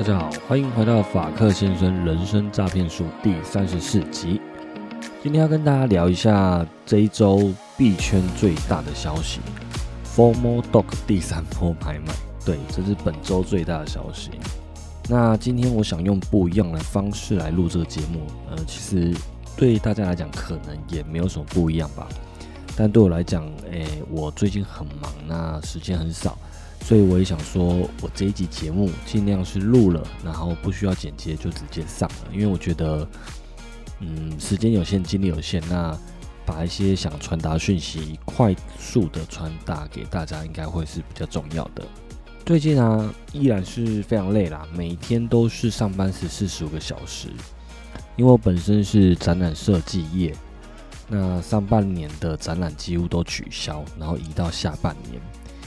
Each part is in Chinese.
大家好，欢迎回到法克先生人生诈骗术第三十四集。今天要跟大家聊一下这一周币圈最大的消息 f o r m a l Dog 第三波拍卖。对，这是本周最大的消息。那今天我想用不一样的方式来录这个节目，呃，其实对大家来讲可能也没有什么不一样吧。但对我来讲，诶，我最近很忙，那时间很少。所以我也想说，我这一集节目尽量是录了，然后不需要剪接就直接上了，因为我觉得，嗯，时间有限，精力有限，那把一些想传达讯息快速的传达给大家，应该会是比较重要的。最近啊，依然是非常累啦，每天都是上班时四十五个小时，因为我本身是展览设计业，那上半年的展览几乎都取消，然后移到下半年。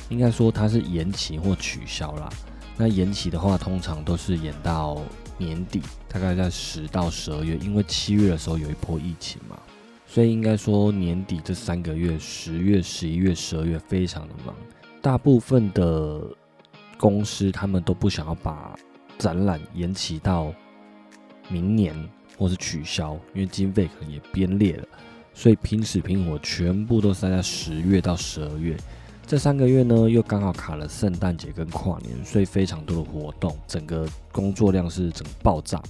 应该说它是延期或取消啦。那延期的话，通常都是延到年底，大概在十到十二月，因为七月的时候有一波疫情嘛，所以应该说年底这三个月，十月、十一月、十二月非常的忙。大部分的公司他们都不想要把展览延期到明年或是取消，因为经费可能也编列了，所以拼死拼活全部都塞在十月到十二月。这三个月呢，又刚好卡了圣诞节跟跨年，所以非常多的活动，整个工作量是整个爆炸。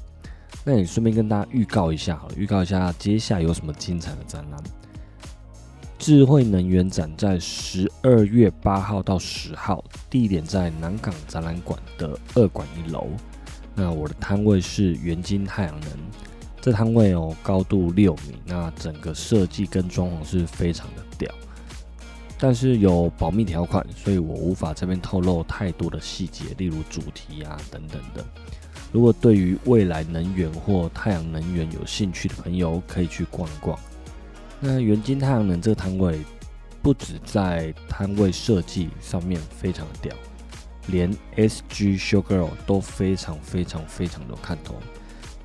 那你顺便跟大家预告一下，好了，预告一下接下来有什么精彩的展览。智慧能源展在十二月八号到十号，地点在南港展览馆的二馆一楼。那我的摊位是元晶太阳能，这摊位哦高度六米，那整个设计跟装潢是非常的屌。但是有保密条款，所以我无法这边透露太多的细节，例如主题啊等等的。如果对于未来能源或太阳能源有兴趣的朋友，可以去逛逛。那元晶太阳能这个摊位，不止在摊位设计上面非常的屌，连 SG Showgirl 都非常非常非常的有看头。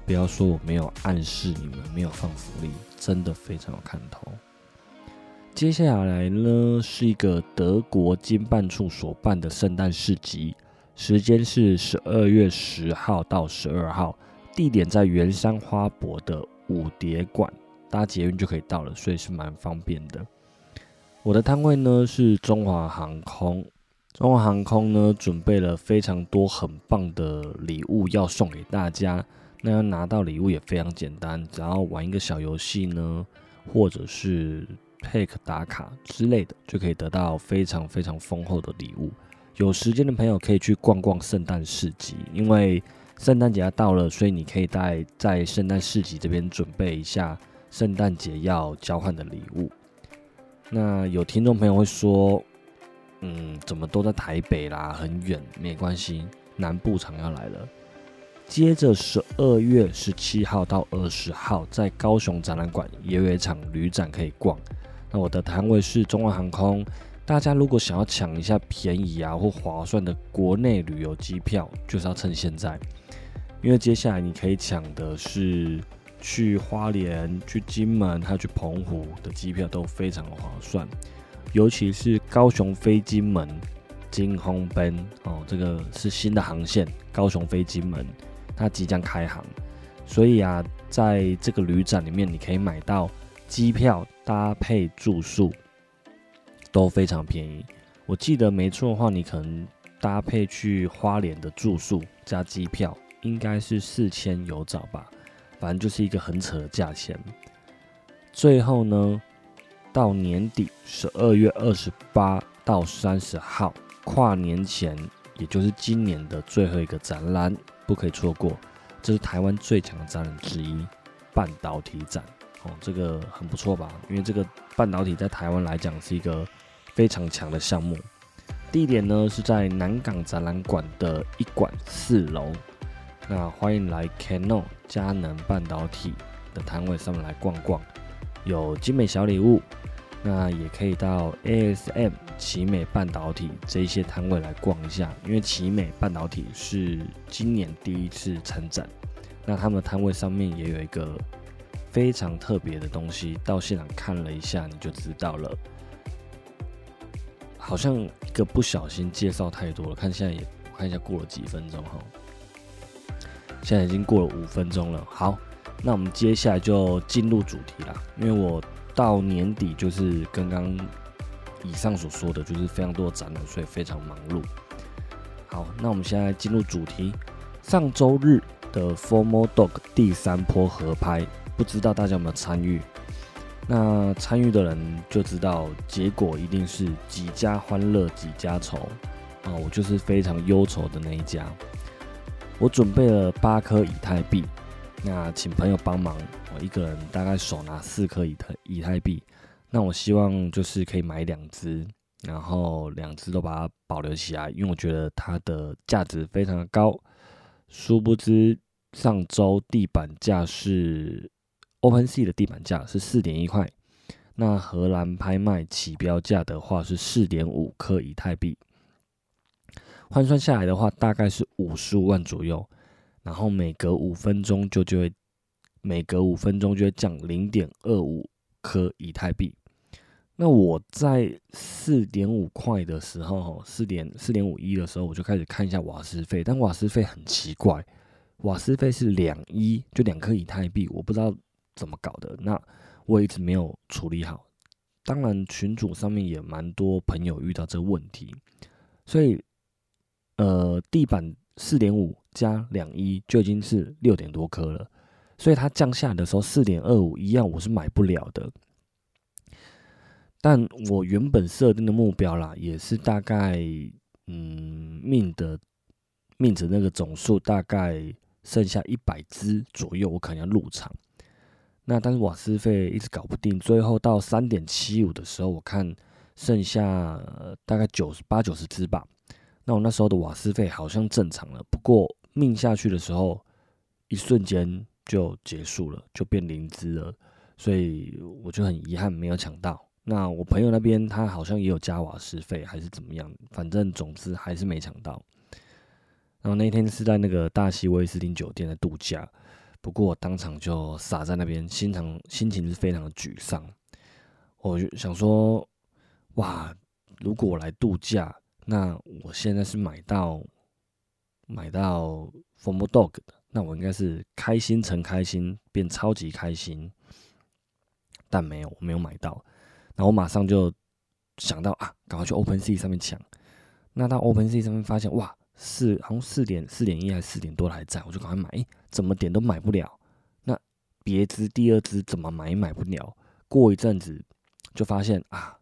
不要说我没有暗示你们没有放福利，真的非常有看头。接下来呢，是一个德国经办处所办的圣诞市集，时间是十二月十号到十二号，地点在圆山花博的五蝶馆，搭捷运就可以到了，所以是蛮方便的。我的摊位呢是中华航空，中华航空呢准备了非常多很棒的礼物要送给大家，那要拿到礼物也非常简单，只要玩一个小游戏呢，或者是。Pick 打卡之类的，就可以得到非常非常丰厚的礼物。有时间的朋友可以去逛逛圣诞市集，因为圣诞节要到了，所以你可以在在圣诞市集这边准备一下圣诞节要交换的礼物。那有听众朋友会说，嗯，怎么都在台北啦，很远，没关系，南部场要来了。接着十二月十七号到二十号，在高雄展览馆也有一场旅展可以逛。那我的摊位是中华航空，大家如果想要抢一下便宜啊或划算的国内旅游机票，就是要趁现在，因为接下来你可以抢的是去花莲、去金门还有去澎湖的机票都非常划算，尤其是高雄飞金门、金鸿奔哦，这个是新的航线，高雄飞金门，它即将开航，所以啊，在这个旅展里面，你可以买到。机票搭配住宿都非常便宜，我记得没错的话，你可能搭配去花莲的住宿加机票，应该是四千有找吧，反正就是一个很扯的价钱。最后呢，到年底十二月二十八到三十号跨年前，也就是今年的最后一个展览，不可以错过，这是台湾最强的展览之一——半导体展。哦，这个很不错吧？因为这个半导体在台湾来讲是一个非常强的项目。地点呢是在南港展览馆的一馆四楼。那欢迎来 Canon 佳能半导体的摊位上面来逛逛，有精美小礼物。那也可以到 ASM 奇美半导体这一些摊位来逛一下，因为奇美半导体是今年第一次参展。那他们摊位上面也有一个。非常特别的东西，到现场看了一下你就知道了。好像一个不小心介绍太多了，看现在也看一下过了几分钟哈。现在已经过了五分钟了。好，那我们接下来就进入主题啦。因为我到年底就是刚刚以上所说的就是非常多的展览，所以非常忙碌。好，那我们现在进入主题。上周日的 Formal Dog 第三波合拍，不知道大家有没有参与？那参与的人就知道，结果一定是几家欢乐几家愁啊！我就是非常忧愁的那一家。我准备了八颗以太币，那请朋友帮忙，我一个人大概手拿四颗以太以太币。那我希望就是可以买两只，然后两只都把它保留起来，因为我觉得它的价值非常的高。殊不知上周地板价是。OpenSea 的地板价是四点一块，那荷兰拍卖起标价的话是四点五颗以太币，换算下来的话大概是五十五万左右，然后每隔五分钟就就会每隔五分钟就会降零点二五颗以太币。那我在四点五块的时候，四点四点五一的时候，我就开始看一下瓦斯费，但瓦斯费很奇怪，瓦斯费是两一，就两颗以太币，我不知道。怎么搞的？那我一直没有处理好。当然，群主上面也蛮多朋友遇到这个问题，所以，呃，地板四点五加两一就已经是六点多颗了。所以它降下的时候，四点二五一样我是买不了的。但我原本设定的目标啦，也是大概，嗯，命的命值那个总数大概剩下一百只左右，我可能要入场。那但是瓦斯费一直搞不定，最后到三点七五的时候，我看剩下大概九十八九十只吧。那我那时候的瓦斯费好像正常了，不过命下去的时候，一瞬间就结束了，就变零只了，所以我就很遗憾没有抢到。那我朋友那边他好像也有加瓦斯费还是怎么样，反正总之还是没抢到。然后那天是在那个大西威斯汀酒店的度假。不过我当场就傻在那边，心肠心情是非常的沮丧。我就想说，哇，如果我来度假，那我现在是买到买到 Form Dog 的，那我应该是开心成开心，变超级开心。但没有，我没有买到。然后我马上就想到啊，赶快去 Open Sea 上面抢。那到 Open Sea 上面发现，哇！四好像四点四点一还是四点多还在，我就赶快买。怎么点都买不了。那别支第二支怎么买也买不了。过一阵子就发现啊，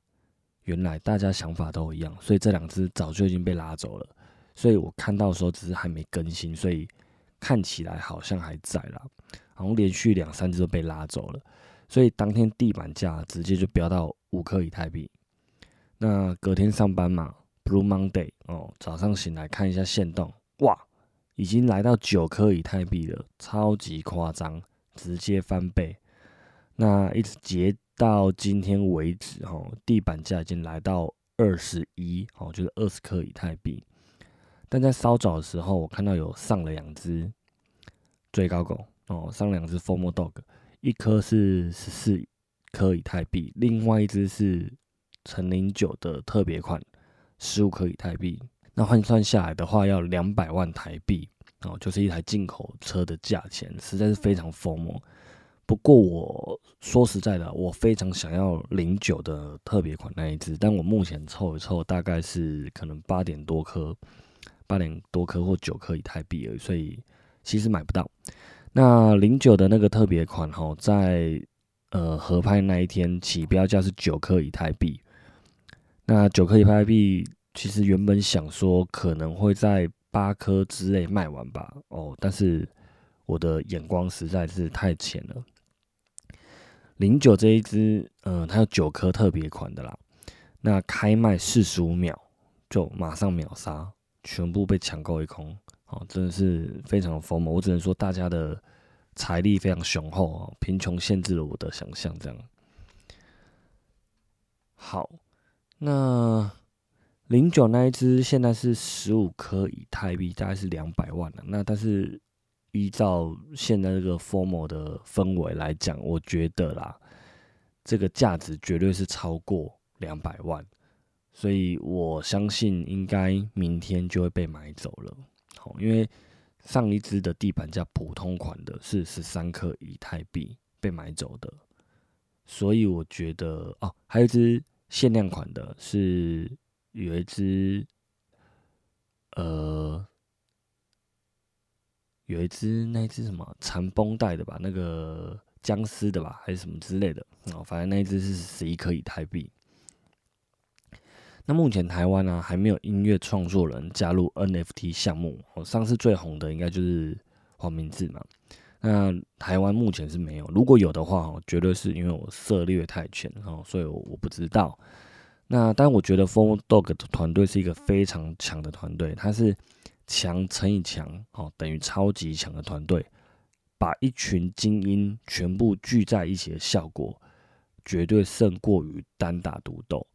原来大家想法都一样，所以这两只早就已经被拉走了。所以我看到的时候只是还没更新，所以看起来好像还在啦。好像连续两三只都被拉走了，所以当天地板价直接就飙到五颗以太币。那隔天上班嘛。Blue Monday 哦，早上醒来看一下线动，哇，已经来到九颗以太币了，超级夸张，直接翻倍。那一直截到今天为止，哦，地板价已经来到二十一，哦，就是二十颗以太币。但在稍早的时候，我看到有上了两只最高狗，哦，上两只 Formal Dog，一颗是十四颗以太币，另外一只是乘零九的特别款。十五颗以太币，那换算下来的话要两百万台币哦，就是一台进口车的价钱，实在是非常疯魔。不过我说实在的，我非常想要零九的特别款那一只，但我目前凑一凑，大概是可能八点多颗，八点多颗或九颗以太币而已，所以其实买不到。那零九的那个特别款哈，在呃合拍那一天起标价是九颗以太币。那九颗以太币，其实原本想说可能会在八颗之内卖完吧，哦，但是我的眼光实在是太浅了。零九这一支，嗯，它有九颗特别款的啦，那开卖四十五秒就马上秒杀，全部被抢购一空，哦，真的是非常的疯魔。我只能说大家的财力非常雄厚哦，贫穷限制了我的想象，这样。好。那零九那一只现在是十五颗以太币，大概是两百万了。那但是依照现在这个 formal 的氛围来讲，我觉得啦，这个价值绝对是超过两百万，所以我相信应该明天就会被买走了。好，因为上一支的地板价普通款的是十三颗以太币被买走的，所以我觉得哦，还有一支限量款的是有一支，呃，有一支那一支什么缠绷带的吧，那个僵尸的吧，还是什么之类的哦，反正那一支是十一颗以太币。那目前台湾呢还没有音乐创作人加入 NFT 项目。哦，上次最红的应该就是黄明志嘛。那台湾目前是没有，如果有的话，哦绝对是因为我涉猎太浅哦，所以我我不知道。那但我觉得 Four Dog 的团队是一个非常强的团队，它是强乘以强哦，等于超级强的团队，把一群精英全部聚在一起的效果，绝对胜过于单打独斗。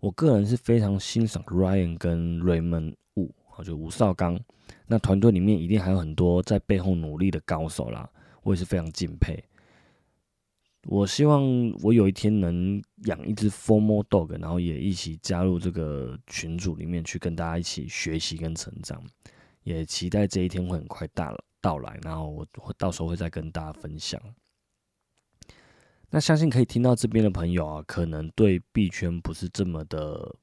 我个人是非常欣赏 Ryan 跟 Raymond Wu，就吴少刚。那团队里面一定还有很多在背后努力的高手啦，我也是非常敬佩。我希望我有一天能养一只 Formal Dog，然后也一起加入这个群组里面去跟大家一起学习跟成长。也期待这一天会很快到到来，然后我到时候会再跟大家分享。那相信可以听到这边的朋友啊，可能对币圈不是这么的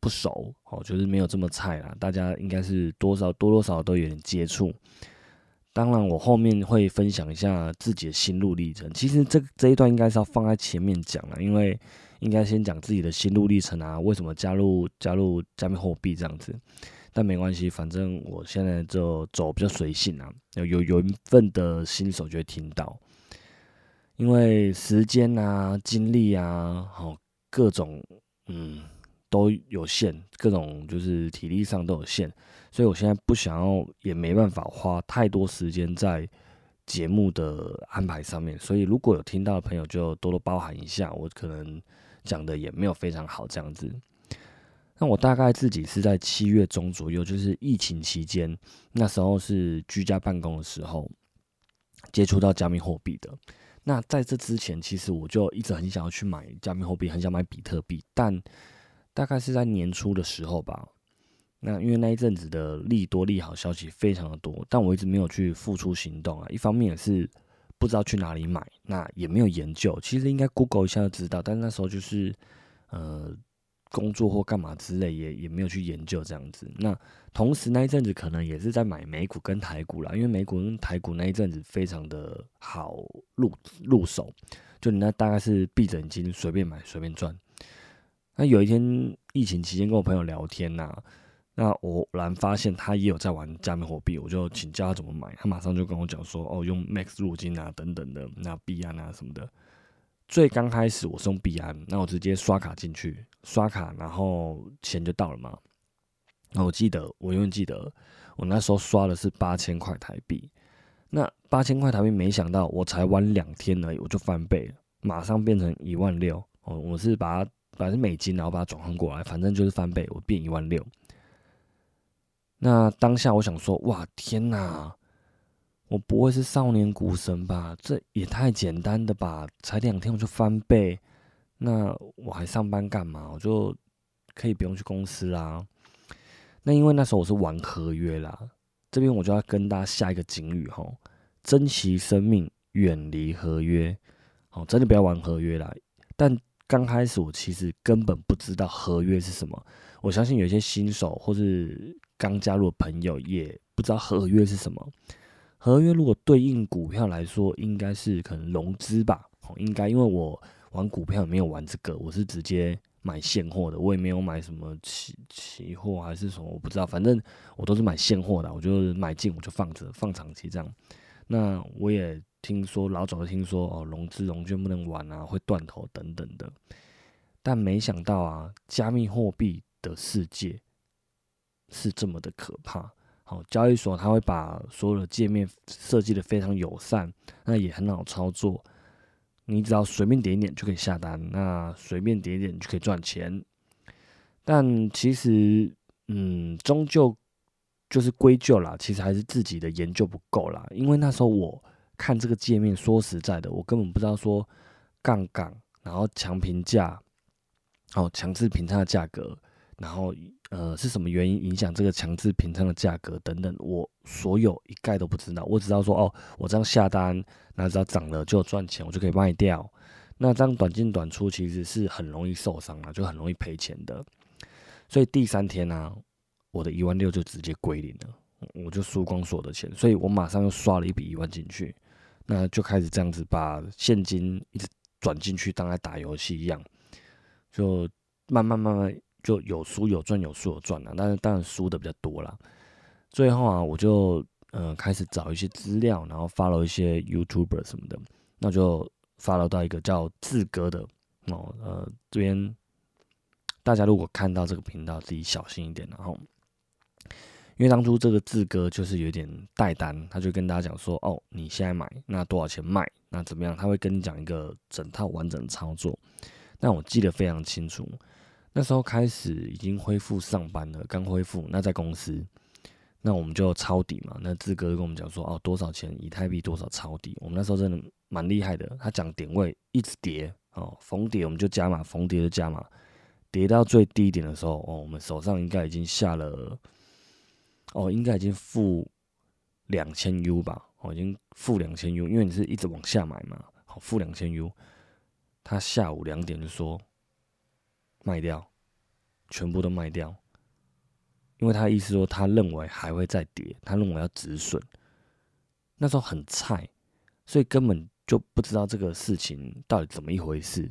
不熟哦，就是没有这么菜啦。大家应该是多少多多少少都有点接触。当然，我后面会分享一下自己的心路历程。其实这这一段应该是要放在前面讲了，因为应该先讲自己的心路历程啊，为什么加入加入加密货币这样子。但没关系，反正我现在就走比较随性啊，有有有一份的新手就会听到。因为时间啊、精力啊，好各种嗯都有限，各种就是体力上都有限，所以我现在不想要，也没办法花太多时间在节目的安排上面。所以如果有听到的朋友，就多多包涵一下，我可能讲的也没有非常好这样子。那我大概自己是在七月中左右，就是疫情期间，那时候是居家办公的时候，接触到加密货币的。那在这之前，其实我就一直很想要去买加密货币，很想买比特币，但大概是在年初的时候吧。那因为那一阵子的利多利好消息非常的多，但我一直没有去付出行动啊。一方面也是不知道去哪里买，那也没有研究。其实应该 Google 一下就知道，但那时候就是呃。工作或干嘛之类，也也没有去研究这样子。那同时那一阵子可能也是在买美股跟台股啦，因为美股跟台股那一阵子非常的好入入手，就你那大概是闭着眼睛随便买随便赚。那有一天疫情期间跟我朋友聊天呐，那我忽然发现他也有在玩加密货币，我就请教他怎么买，他马上就跟我讲说，哦，用 Max 入金啊等等的，那币安啊什么的。最刚开始我是用币安，那我直接刷卡进去，刷卡然后钱就到了嘛。那我记得，我永远记得，我那时候刷的是八千块台币。那八千块台币，没想到我才玩两天而已，我就翻倍了，马上变成一万六。哦，我是把它，把是美金，然后把它转换过来，反正就是翻倍，我变一万六。那当下我想说，哇，天哪！我不会是少年股神吧？这也太简单的吧！才两天我就翻倍，那我还上班干嘛？我就可以不用去公司啦。那因为那时候我是玩合约啦，这边我就要跟大家下一个警语吼：珍惜生命，远离合约。好，真的不要玩合约啦。但刚开始我其实根本不知道合约是什么。我相信有一些新手或是刚加入的朋友也不知道合约是什么。合约如果对应股票来说，应该是可能融资吧，应该因为我玩股票没有玩这个，我是直接买现货的，我也没有买什么期期货还是什么，我不知道，反正我都是买现货的，我就买进我就放着放长期这样。那我也听说老早就听说哦，融资融券不能玩啊，会断头等等的，但没想到啊，加密货币的世界是这么的可怕。好，交易所它会把所有的界面设计的非常友善，那也很好操作。你只要随便点一点就可以下单，那随便点一点就可以赚钱。但其实，嗯，终究就是归咎啦，其实还是自己的研究不够啦。因为那时候我看这个界面，说实在的，我根本不知道说杠杆，然后强平价，哦，强制平仓的价格，然后呃是什么原因影响这个强制平仓的价格等等，我所有一概都不知道。我只知道说哦，我这样下单，那只要涨了就赚钱，我就可以卖掉。那这样短进短出其实是很容易受伤啊，就很容易赔钱的。所以第三天呢，我的一万六就直接归零了，我就输光所有的钱，所以我马上又刷了一笔一万进去，那就开始这样子把现金一直转进去，当在打游戏一样，就慢慢慢慢就有输有赚有输有赚了，但是当然输的比较多了。最后啊，我就呃开始找一些资料，然后发了一些 YouTuber 什么的，那就。发了到一个叫志哥的哦，呃，这边大家如果看到这个频道，自己小心一点。然后，因为当初这个志哥就是有点带单，他就跟大家讲说：“哦，你现在买，那多少钱卖？那怎么样？”他会跟你讲一个整套完整的操作。那我记得非常清楚，那时候开始已经恢复上班了，刚恢复。那在公司，那我们就抄底嘛。那志哥跟我们讲说：“哦，多少钱？以太币多少抄底？”我们那时候真的。蛮厉害的，他讲点位一直跌哦，逢跌我们就加码，逢跌就加码，跌到最低点的时候哦，我们手上应该已经下了哦，应该已经负两千 U 吧，哦，已经负两千 U，因为你是一直往下买嘛，好，负两千 U，他下午两点就说卖掉，全部都卖掉，因为他意思说他认为还会再跌，他认为要止损，那时候很菜，所以根本。就不知道这个事情到底怎么一回事，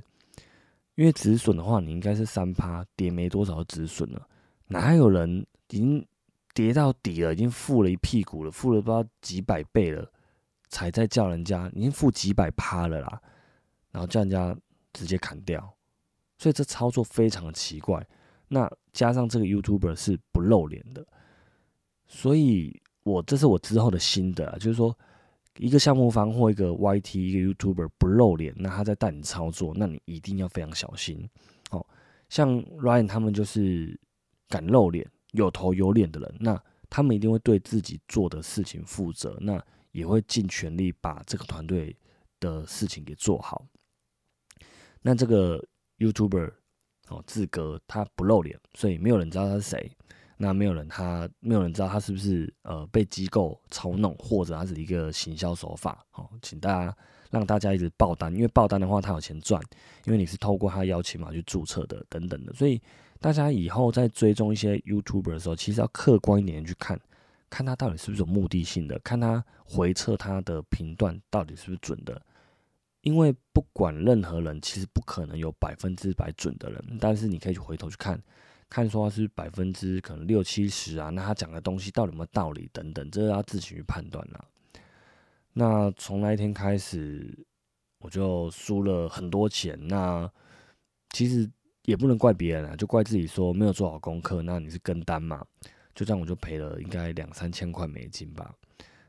因为止损的话，你应该是三趴跌没多少止损了，哪有人已经跌到底了，已经付了一屁股了，付了不知道几百倍了，才在叫人家已经付几百趴了啦，然后叫人家直接砍掉，所以这操作非常的奇怪。那加上这个 YouTuber 是不露脸的，所以我这是我之后的心得，就是说。一个项目方或一个 YT 一个 YouTuber 不露脸，那他在带你操作，那你一定要非常小心。哦，像 Ryan 他们就是敢露脸、有头有脸的人，那他们一定会对自己做的事情负责，那也会尽全力把这个团队的事情给做好。那这个 YouTuber 哦，志哥他不露脸，所以没有人知道他是谁。那没有人，他没有人知道他是不是呃被机构操弄，或者他是一个行销手法。好，请大家让大家一直爆单，因为爆单的话他有钱赚，因为你是透过他邀请码去注册的等等的。所以大家以后在追踪一些 YouTuber 的时候，其实要客观一点去看，看他到底是不是有目的性的，看他回测他的频段到底是不是准的。因为不管任何人，其实不可能有百分之百准的人，但是你可以去回头去看。看说他是百分之可能六七十啊，那他讲的东西到底有没有道理等等，这要自己去判断啦。那从那一天开始，我就输了很多钱。那其实也不能怪别人啊，就怪自己说没有做好功课。那你是跟单嘛？就这样我就赔了应该两三千块美金吧，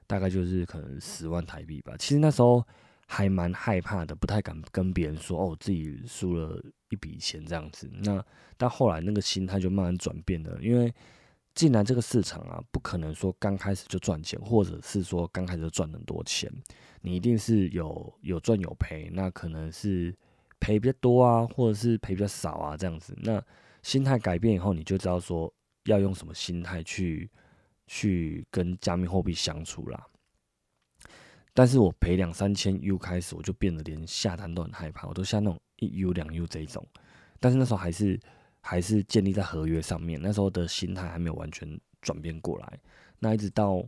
大概就是可能十万台币吧。其实那时候。还蛮害怕的，不太敢跟别人说哦，自己输了一笔钱这样子。那但后来那个心态就慢慢转变了，因为进来这个市场啊，不可能说刚开始就赚钱，或者是说刚开始赚很多钱，你一定是有有赚有赔。那可能是赔比较多啊，或者是赔比较少啊这样子。那心态改变以后，你就知道说要用什么心态去去跟加密货币相处啦。但是我赔两三千 U 开始，我就变得连下单都很害怕，我都下那种一 U 两 U 这一种。但是那时候还是还是建立在合约上面，那时候的心态还没有完全转变过来。那一直到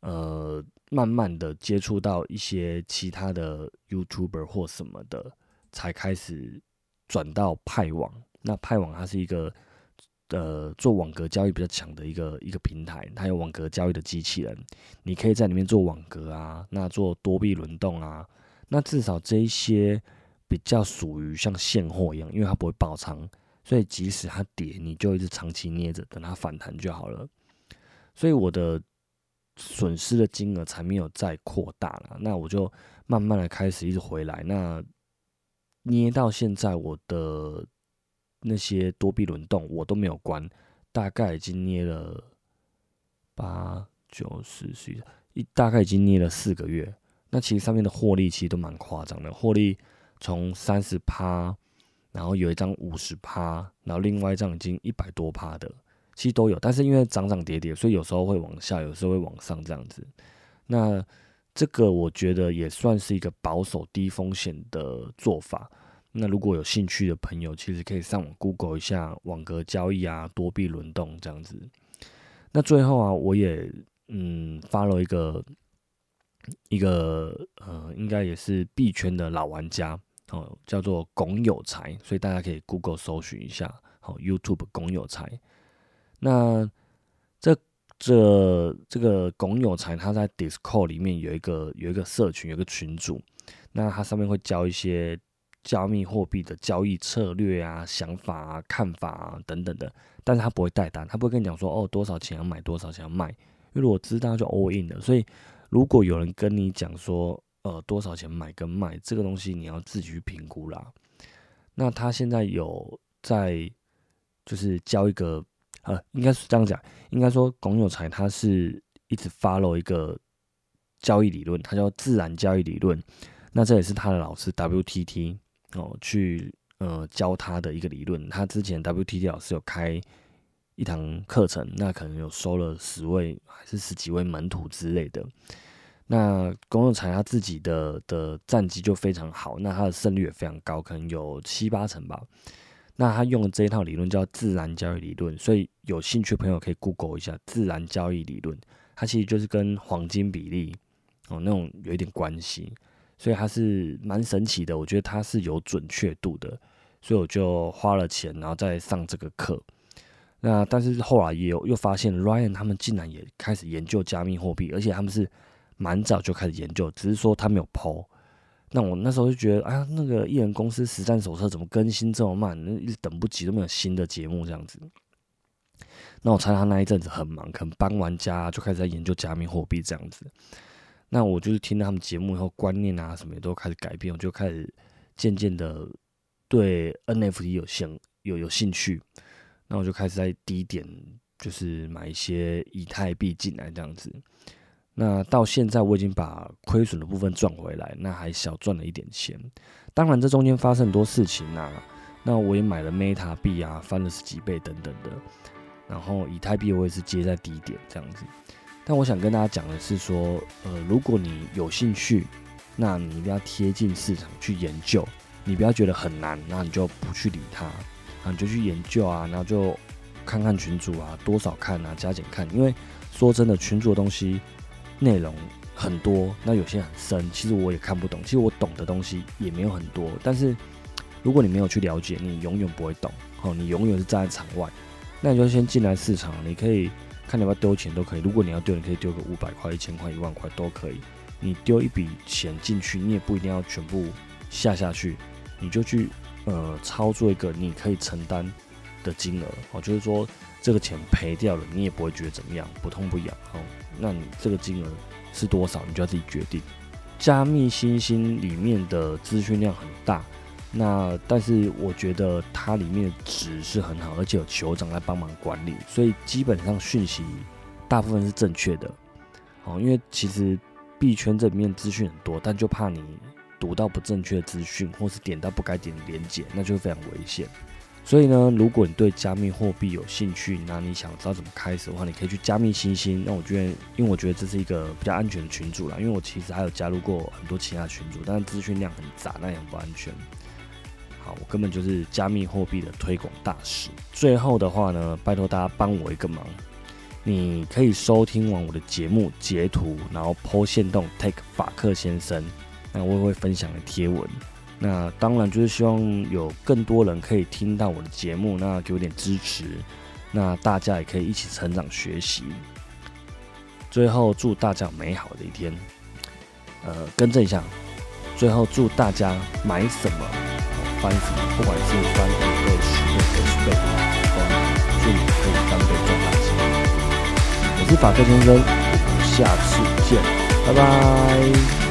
呃慢慢的接触到一些其他的 YouTuber 或什么的，才开始转到派网。那派网它是一个。呃，做网格交易比较强的一个一个平台，它有网格交易的机器人，你可以在里面做网格啊，那做多币轮动啊，那至少这一些比较属于像现货一样，因为它不会爆仓，所以即使它跌，你就一直长期捏着，等它反弹就好了。所以我的损失的金额才没有再扩大了，那我就慢慢的开始一直回来，那捏到现在我的。那些多币轮动我都没有关，大概已经捏了八九十十一，大概已经捏了四个月。那其实上面的获利其实都蛮夸张的，获利从三十趴，然后有一张五十趴，然后另外一张已经一百多趴的。其实都有，但是因为涨涨跌跌，所以有时候会往下，有时候会往上这样子。那这个我觉得也算是一个保守低风险的做法。那如果有兴趣的朋友，其实可以上网 Google 一下网格交易啊、多币轮动这样子。那最后啊，我也嗯发了一个一个呃，应该也是币圈的老玩家哦，叫做龚有才，所以大家可以 Google 搜寻一下，好 YouTube 龚有才。那这这个龚有才，他在 Discord 里面有一个有一个社群，有个群组，那他上面会教一些加密货币的交易策略啊、想法啊、看法啊等等的，但是他不会带单，他不会跟你讲说哦多少钱要买，多少钱要卖，因为如果知道就 all in 的。所以如果有人跟你讲说呃多少钱买跟卖这个东西，你要自己去评估啦。那他现在有在就是教一个。呃，应该是这样讲，应该说龚有才他是一直 follow 一个交易理论，他叫自然交易理论。那这也是他的老师 WTT 哦，去呃教他的一个理论。他之前 WTT 老师有开一堂课程，那可能有收了十位还是十几位门徒之类的。那龚有才他自己的的战绩就非常好，那他的胜率也非常高，可能有七八成吧。那他用的这一套理论叫自然交易理论，所以有兴趣的朋友可以 Google 一下自然交易理论。它其实就是跟黄金比例哦那种有一点关系，所以它是蛮神奇的。我觉得它是有准确度的，所以我就花了钱，然后再上这个课。那但是后来也有又发现，Ryan 他们竟然也开始研究加密货币，而且他们是蛮早就开始研究，只是说他没有抛。那我那时候就觉得，啊，那个艺人公司实战手册怎么更新这么慢？一直等不及，都没有新的节目这样子。那我猜他那一阵子很忙，可能搬完家就开始在研究加密货币这样子。那我就是听到他们节目以后，观念啊什么也都开始改变，我就开始渐渐的对 NFT 有兴有有兴趣。那我就开始在低点，就是买一些以太币进来这样子。那到现在我已经把亏损的部分赚回来，那还小赚了一点钱。当然这中间发生很多事情啊，那我也买了 Meta 币啊，翻了十几倍等等的。然后以太币我也是接在低点这样子。但我想跟大家讲的是说，呃，如果你有兴趣，那你一定要贴近市场去研究，你不要觉得很难，那你就不去理它，啊，你就去研究啊，然后就看看群主啊，多少看啊，加减看，因为说真的，群主的东西。内容很多，那有些很深，其实我也看不懂。其实我懂的东西也没有很多，但是如果你没有去了解，你永远不会懂。哦，你永远是站在场外，那你就先进来市场，你可以看你要不要丢钱都可以。如果你要丢，你可以丢个五百块、一千块、一万块都可以。你丢一笔钱进去，你也不一定要全部下下去，你就去呃操作一个你可以承担的金额。哦，就是说这个钱赔掉了，你也不会觉得怎么样，不痛不痒。哦。那你这个金额是多少，你就要自己决定。加密新星里面的资讯量很大，那但是我觉得它里面的值是很好，而且有酋长来帮忙管理，所以基本上讯息大部分是正确的。哦，因为其实币圈这里面资讯很多，但就怕你读到不正确的资讯，或是点到不该点的连接，那就非常危险。所以呢，如果你对加密货币有兴趣，那你想知道怎么开始的话，你可以去加密星星。那我觉得，因为我觉得这是一个比较安全的群组啦。因为我其实还有加入过很多其他群组，但是资讯量很杂，那也很不安全。好，我根本就是加密货币的推广大使。最后的话呢，拜托大家帮我一个忙，你可以收听完我的节目，截图，然后 po 线动 take 法克先生，那我也会分享的贴文。那当然就是希望有更多人可以听到我的节目，那给我点支持，那大家也可以一起成长学习。最后祝大家美好的一天。呃，更正一下，最后祝大家买什么翻什么，不管是翻五倍、十倍、二十倍，都祝你可以翻倍赚大钱。我是法克先生，我们下次见，拜拜。